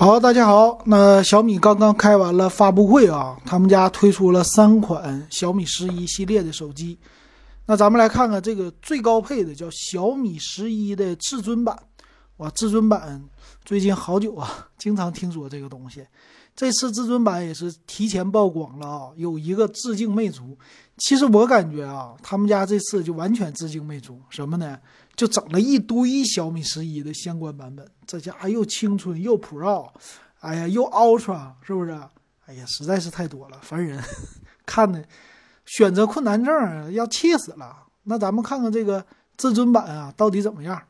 好，大家好。那小米刚刚开完了发布会啊，他们家推出了三款小米十一系列的手机。那咱们来看看这个最高配的，叫小米十一的至尊版。哇，至尊版最近好久啊，经常听说这个东西。这次至尊版也是提前曝光了啊，有一个致敬魅族。其实我感觉啊，他们家这次就完全致敬魅族，什么呢？就整了一堆小米十一的相关版本，这家伙又青春又 Pro，哎呀又 Ultra，是不是？哎呀，实在是太多了，烦人，看的选择困难症要气死了。那咱们看看这个至尊版啊，到底怎么样？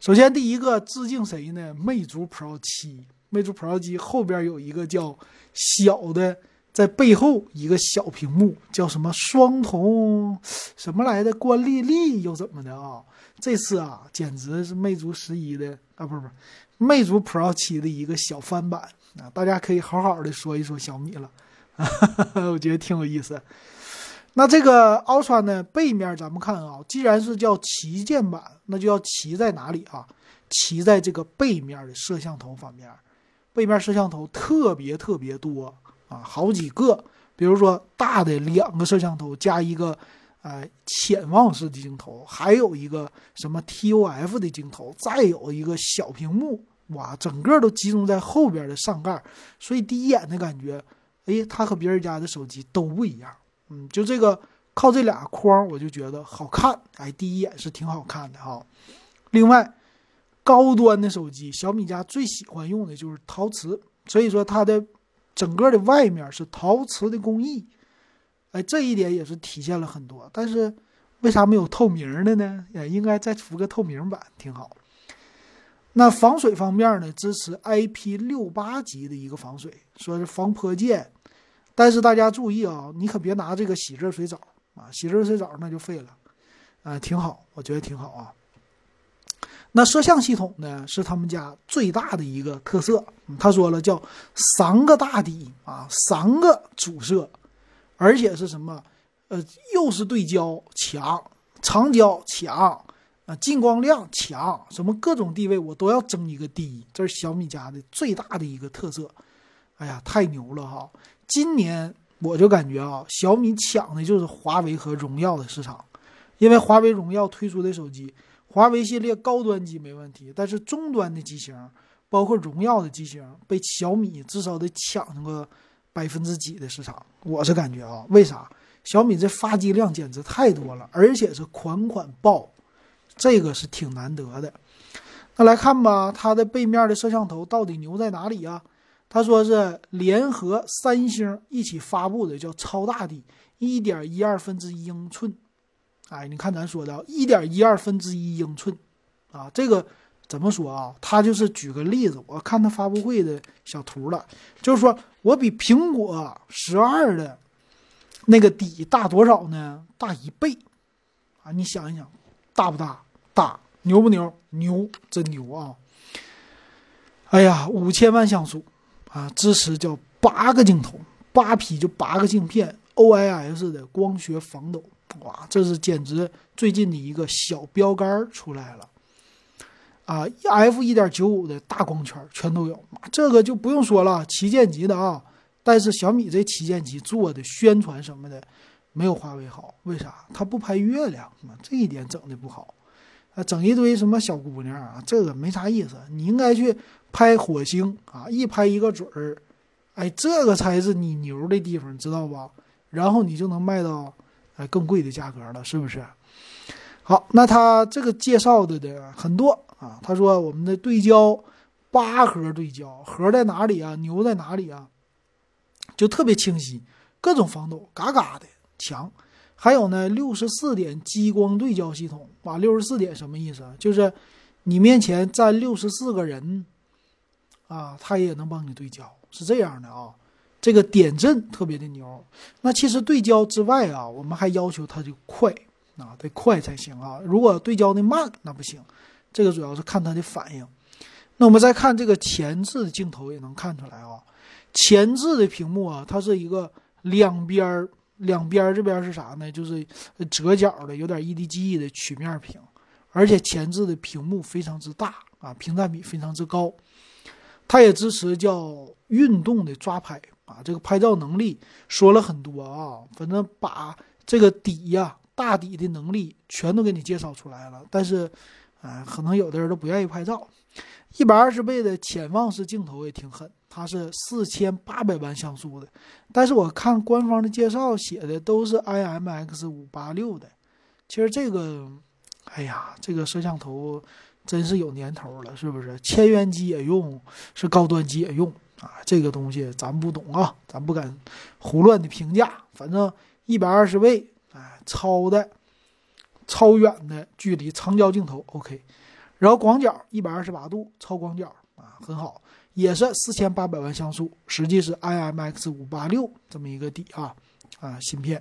首先第一个致敬谁呢？魅族 Pro 七，魅族 Pro 七后边有一个叫小的。在背后一个小屏幕叫什么双瞳什么来的关丽丽又怎么的啊？这次啊简直是魅族十一的啊不是不是魅族 Pro 七的一个小翻版啊！大家可以好好的说一说小米了，我觉得挺有意思。那这个 Ultra 呢背面咱们看啊，既然是叫旗舰版，那就要旗在哪里啊？旗在这个背面的摄像头方面，背面摄像头特别特别多。啊，好几个，比如说大的两个摄像头加一个，呃，潜望式的镜头，还有一个什么 TOF 的镜头，再有一个小屏幕，哇，整个都集中在后边的上盖，所以第一眼的感觉，哎，它和别人家的手机都不一样，嗯，就这个靠这俩框，我就觉得好看，哎，第一眼是挺好看的哈。另外，高端的手机，小米家最喜欢用的就是陶瓷，所以说它的。整个的外面是陶瓷的工艺，哎，这一点也是体现了很多。但是为啥没有透明的呢？也应该再出个透明版，挺好。那防水方面呢？支持 IP 六八级的一个防水，说是防泼溅。但是大家注意啊，你可别拿这个洗热水澡啊，洗热水澡那就废了。啊，挺好，我觉得挺好啊。那摄像系统呢，是他们家最大的一个特色。他说了，叫三个大底啊，三个主摄，而且是什么？呃，又是对焦强，长焦强，啊，进光量强，什么各种地位我都要争一个第一。这是小米家的最大的一个特色。哎呀，太牛了哈！今年我就感觉啊，小米抢的就是华为和荣耀的市场，因为华为、荣耀推出的手机。华为系列高端机没问题，但是中端的机型，包括荣耀的机型，被小米至少得抢个百分之几的市场。我是感觉啊，为啥？小米这发机量简直太多了，而且是款款爆，这个是挺难得的。那来看吧，它的背面的摄像头到底牛在哪里啊？他说是联合三星一起发布的，叫超大的，一点一二分之一英寸。哎，你看咱说的一点一二分之一英寸，啊，这个怎么说啊？他就是举个例子，我看他发布会的小图了，就是说我比苹果十二的那个底大多少呢？大一倍，啊，你想一想，大不大？大，牛不牛？牛，真牛啊！哎呀，五千万像素啊，支持叫八个镜头，八 P 就八个镜片，OIS 的光学防抖。哇，这是简直最近的一个小标杆出来了啊！F 一点九五的大光圈全都有，这个就不用说了，旗舰级的啊。但是小米这旗舰机做的宣传什么的没有华为好，为啥？它不拍月亮，这一点整的不好啊，整一堆什么小姑娘啊，这个没啥意思。你应该去拍火星啊，一拍一个准儿，哎，这个才是你牛的地方，知道吧？然后你就能卖到。哎，更贵的价格了，是不是？好，那他这个介绍的的很多啊。他说我们的对焦八核对焦，核在哪里啊？牛在哪里啊？就特别清晰，各种防抖，嘎嘎的强。还有呢，六十四点激光对焦系统，哇，六十四点什么意思啊？就是你面前站六十四个人啊，他也能帮你对焦，是这样的啊。这个点阵特别的牛，那其实对焦之外啊，我们还要求它就快啊，得快才行啊。如果对焦的慢，那不行。这个主要是看它的反应。那我们再看这个前置的镜头，也能看出来啊，前置的屏幕啊，它是一个两边儿，两边儿这边是啥呢？就是折角的，有点 EDGE 的曲面屏，而且前置的屏幕非常之大啊，屏占比非常之高。它也支持叫运动的抓拍啊，这个拍照能力说了很多啊，反正把这个底呀、大底的能力全都给你介绍出来了。但是，啊，可能有的人都不愿意拍照。一百二十倍的潜望式镜头也挺狠，它是四千八百万像素的，但是我看官方的介绍写的都是 IMX 五八六的。其实这个，哎呀，这个摄像头真是有年头了，是不是？千元机也用，是高端机也用啊。这个东西咱不懂啊，咱不敢胡乱的评价。反正一百二十倍，哎，超的，超远的距离长焦镜头 OK。然后广角一百二十八度超广角啊，很好，也是四千八百万像素，实际是 IMX 五八六这么一个底啊啊芯片。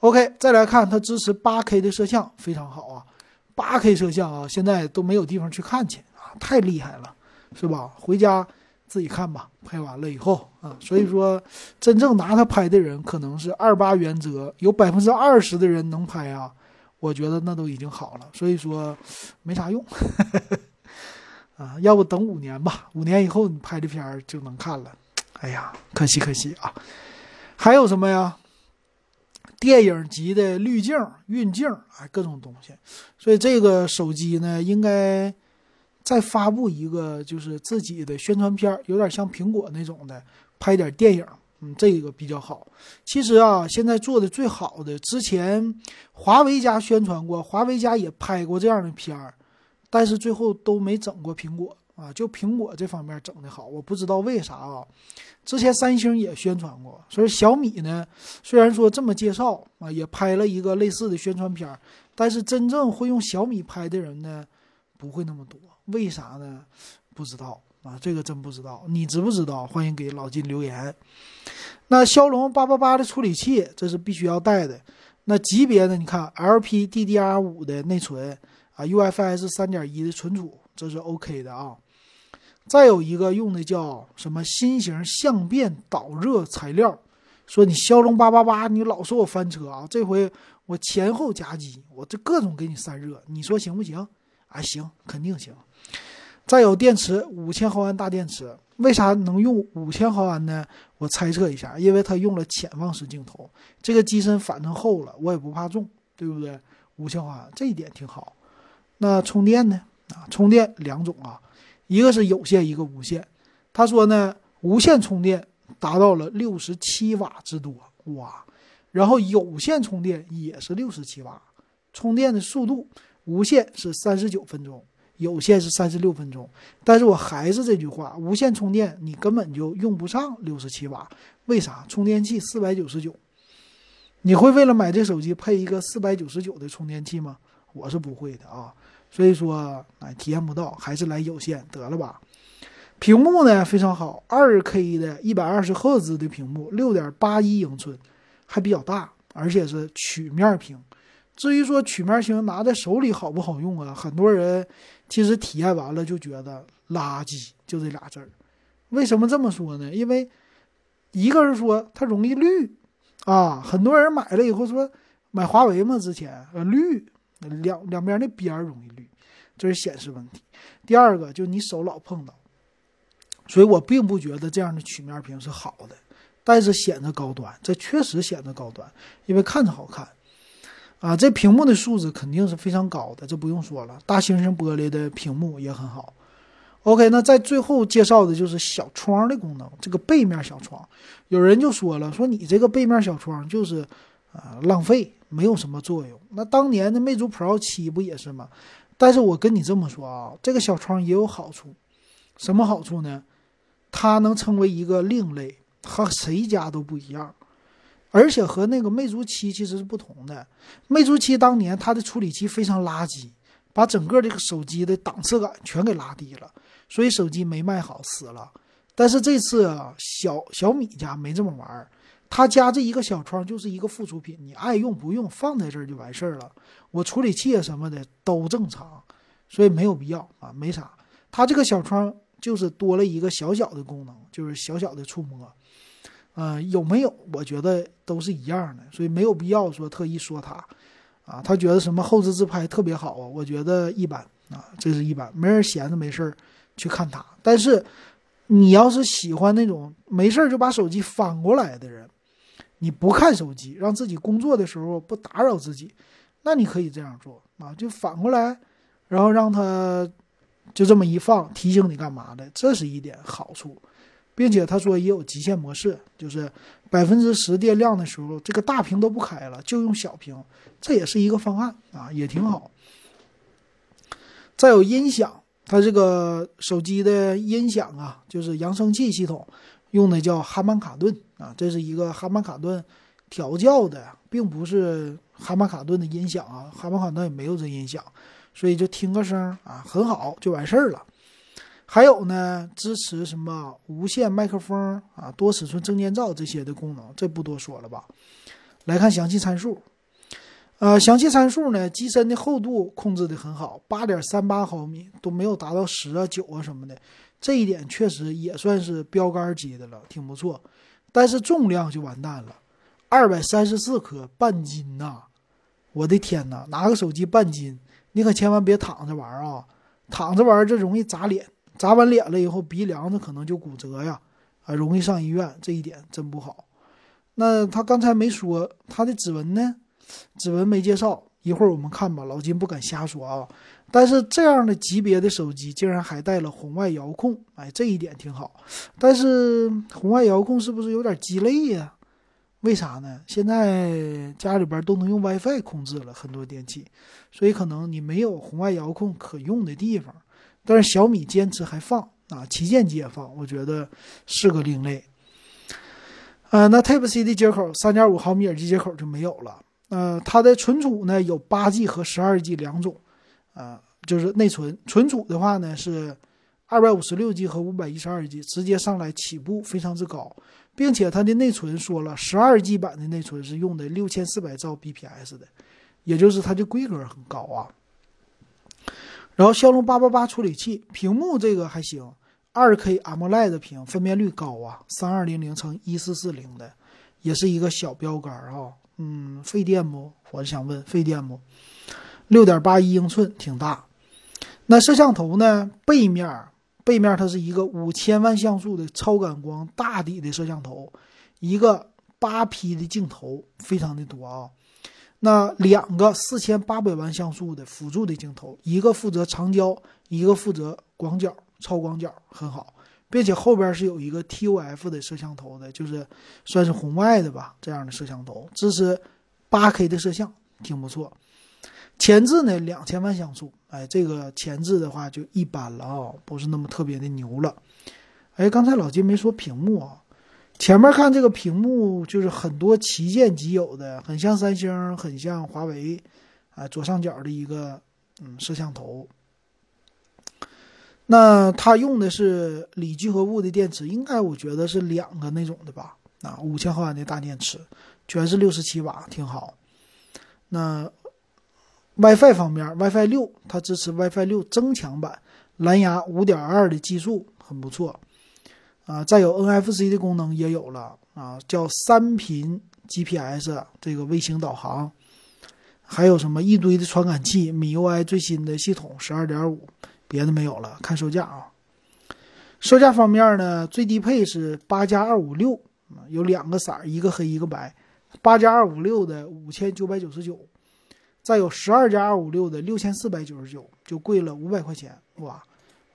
OK，再来看它支持八 K 的摄像，非常好啊，八 K 摄像啊，现在都没有地方去看去啊，太厉害了，是吧？回家自己看吧，拍完了以后啊，所以说真正拿它拍的人，可能是二八原则，有百分之二十的人能拍啊。我觉得那都已经好了，所以说没啥用 啊，要不等五年吧，五年以后你拍的片儿就能看了。哎呀，可惜可惜啊！还有什么呀？电影级的滤镜、运镜哎，各种东西。所以这个手机呢，应该再发布一个，就是自己的宣传片，有点像苹果那种的，拍点电影。嗯，这个比较好。其实啊，现在做的最好的，之前华为家宣传过，华为家也拍过这样的片儿，但是最后都没整过苹果啊。就苹果这方面整的好，我不知道为啥啊。之前三星也宣传过，所以小米呢，虽然说这么介绍啊，也拍了一个类似的宣传片儿，但是真正会用小米拍的人呢，不会那么多。为啥呢？不知道。啊，这个真不知道，你知不知道？欢迎给老金留言。那骁龙八八八的处理器，这是必须要带的。那级别呢？你看，LPDDR5 的内存啊，UFS 三点一的存储，这是 OK 的啊。再有一个用的叫什么新型相变导热材料。说你骁龙八八八，你老说我翻车啊，这回我前后夹击，我这各种给你散热，你说行不行？啊，行，肯定行。再有电池，五千毫安大电池，为啥能用五千毫安呢？我猜测一下，因为它用了潜望式镜头，这个机身反正厚了，我也不怕重，对不对？五千毫安这一点挺好。那充电呢？啊，充电两种啊，一个是有线，一个无线。他说呢，无线充电达到了六十七瓦之多，哇！然后有线充电也是六十七瓦，充电的速度，无线是三十九分钟。有线是三十六分钟，但是我还是这句话，无线充电你根本就用不上六十七瓦，为啥？充电器四百九十九，你会为了买这手机配一个四百九十九的充电器吗？我是不会的啊，所以说哎体验不到，还是来有线得了吧。屏幕呢非常好，二 K 的一百二十赫兹的屏幕，六点八一英寸，还比较大，而且是曲面屏。至于说曲面屏拿在手里好不好用啊？很多人。其实体验完了就觉得垃圾，就这俩字儿。为什么这么说呢？因为一个是说它容易绿啊，很多人买了以后说买华为嘛，之前呃绿两两边那边容易绿，这是显示问题。第二个就你手老碰到，所以我并不觉得这样的曲面屏是好的，但是显得高端，这确实显得高端，因为看着好看。啊，这屏幕的素质肯定是非常高的，这不用说了。大猩猩玻璃的屏幕也很好。OK，那在最后介绍的就是小窗的功能，这个背面小窗，有人就说了，说你这个背面小窗就是啊浪费，没有什么作用。那当年的魅族 Pro 七不也是吗？但是我跟你这么说啊，这个小窗也有好处，什么好处呢？它能成为一个另类，和谁家都不一样。而且和那个魅族七其实是不同的。魅族七当年它的处理器非常垃圾，把整个这个手机的档次感全给拉低了，所以手机没卖好，死了。但是这次啊，小小米家没这么玩儿，他家这一个小窗就是一个附属品，你爱用不用放在这儿就完事儿了。我处理器啊什么的都正常，所以没有必要啊，没啥。它这个小窗就是多了一个小小的功能，就是小小的触摸。嗯，有没有？我觉得都是一样的，所以没有必要说特意说他，啊，他觉得什么后置自拍特别好啊，我觉得一般啊，这是一般，没人闲着没事儿去看它。但是你要是喜欢那种没事儿就把手机翻过来的人，你不看手机，让自己工作的时候不打扰自己，那你可以这样做啊，就反过来，然后让它就这么一放，提醒你干嘛的，这是一点好处，并且他说也有极限模式，就是百分之十电量的时候，这个大屏都不开了，就用小屏，这也是一个方案啊，也挺好。再有音响。它这个手机的音响啊，就是扬声器系统，用的叫哈曼卡顿啊，这是一个哈曼卡顿调教的，并不是哈曼卡顿的音响啊，哈曼卡顿也没有这音响，所以就听个声啊，很好就完事儿了。还有呢，支持什么无线麦克风啊、多尺寸证件照这些的功能，这不多说了吧？来看详细参数。呃，详细参数呢，机身的厚度控制的很好，八点三八毫米都没有达到十啊九啊什么的，这一点确实也算是标杆级的了，挺不错。但是重量就完蛋了，二百三十四克，半斤呐！我的天呐，拿个手机半斤，你可千万别躺着玩啊！躺着玩这容易砸脸，砸完脸了以后鼻梁子可能就骨折呀，啊，容易上医院，这一点真不好。那他刚才没说他的指纹呢？指纹没介绍，一会儿我们看吧。老金不敢瞎说啊，但是这样的级别的手机竟然还带了红外遥控，哎，这一点挺好。但是红外遥控是不是有点鸡肋呀？为啥呢？现在家里边都能用 WiFi 控制了很多电器，所以可能你没有红外遥控可用的地方。但是小米坚持还放啊，旗舰机也放，我觉得是个另类。呃，那 Type C 的接口，三点五毫米耳机接口就没有了。呃，它的存储呢有八 G 和十二 G 两种，啊，就是内存。存储的话呢是二百五十六 G 和五百一十二 G，直接上来起步非常之高，并且它的内存说了，十二 G 版的内存是用的六千四百兆 bps 的，也就是它的规格很高啊。然后骁龙八八八处理器，屏幕这个还行，二 K AMOLED 屏，分辨率高啊，三二零零乘一四四零的，也是一个小标杆儿啊。嗯，费电不？我是想问，费电不？六点八一英寸，挺大。那摄像头呢？背面，背面它是一个五千万像素的超感光大底的摄像头，一个八 P 的镜头，非常的多啊。那两个四千八百万像素的辅助的镜头，一个负责长焦，一个负责广角、超广角，很好。并且后边是有一个 TOF 的摄像头的，就是算是红外的吧，这样的摄像头支持 8K 的摄像，挺不错。前置呢两千万像素，哎，这个前置的话就一般了啊，不是那么特别的牛了。哎，刚才老金没说屏幕啊，前面看这个屏幕就是很多旗舰机有的，很像三星，很像华为，啊，左上角的一个嗯摄像头。那它用的是锂聚合物的电池，应该我觉得是两个那种的吧？啊，五千毫安的大电池，全是六十七瓦，挺好。那 WiFi 方面，WiFi 六它支持 WiFi 六增强版，蓝牙五点二的技术很不错。啊，再有 NFC 的功能也有了啊，叫三频 GPS 这个卫星导航，还有什么一堆的传感器，，MIUI 最新的系统十二点五。别的没有了，看售价啊。售价方面呢，最低配是八加二五六，有两个色儿，一个黑一个白。八加二五六的五千九百九十九，再有十二加二五六的六千四百九十九，就贵了五百块钱。哇，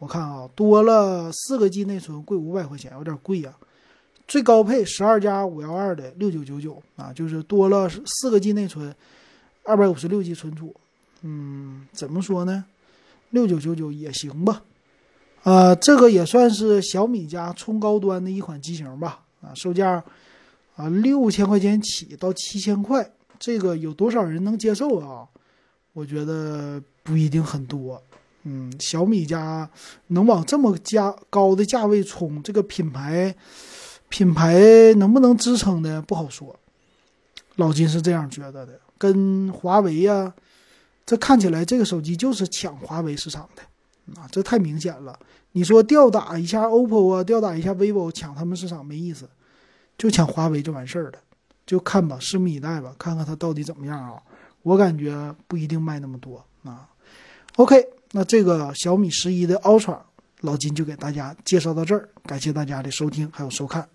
我看啊，多了四个 G 内存，贵五百块钱，有点贵呀。最高配十二加五幺二的六九九九啊，就是多了四个 G 内存，二百五十六 G 存储。嗯，怎么说呢？六九九九也行吧，啊，这个也算是小米家冲高端的一款机型吧，啊，售价啊六千块钱起到七千块，这个有多少人能接受啊？我觉得不一定很多，嗯，小米家能往这么价高的价位冲，这个品牌品牌能不能支撑的不好说，老金是这样觉得的，跟华为呀。这看起来这个手机就是抢华为市场的，啊，这太明显了。你说吊打一下 OPPO 啊，吊打一下 vivo，抢他们市场没意思，就抢华为就完事儿了。就看吧，拭目以待吧，看看它到底怎么样啊。我感觉不一定卖那么多啊。OK，那这个小米十一的 Ultra 老金就给大家介绍到这儿，感谢大家的收听还有收看。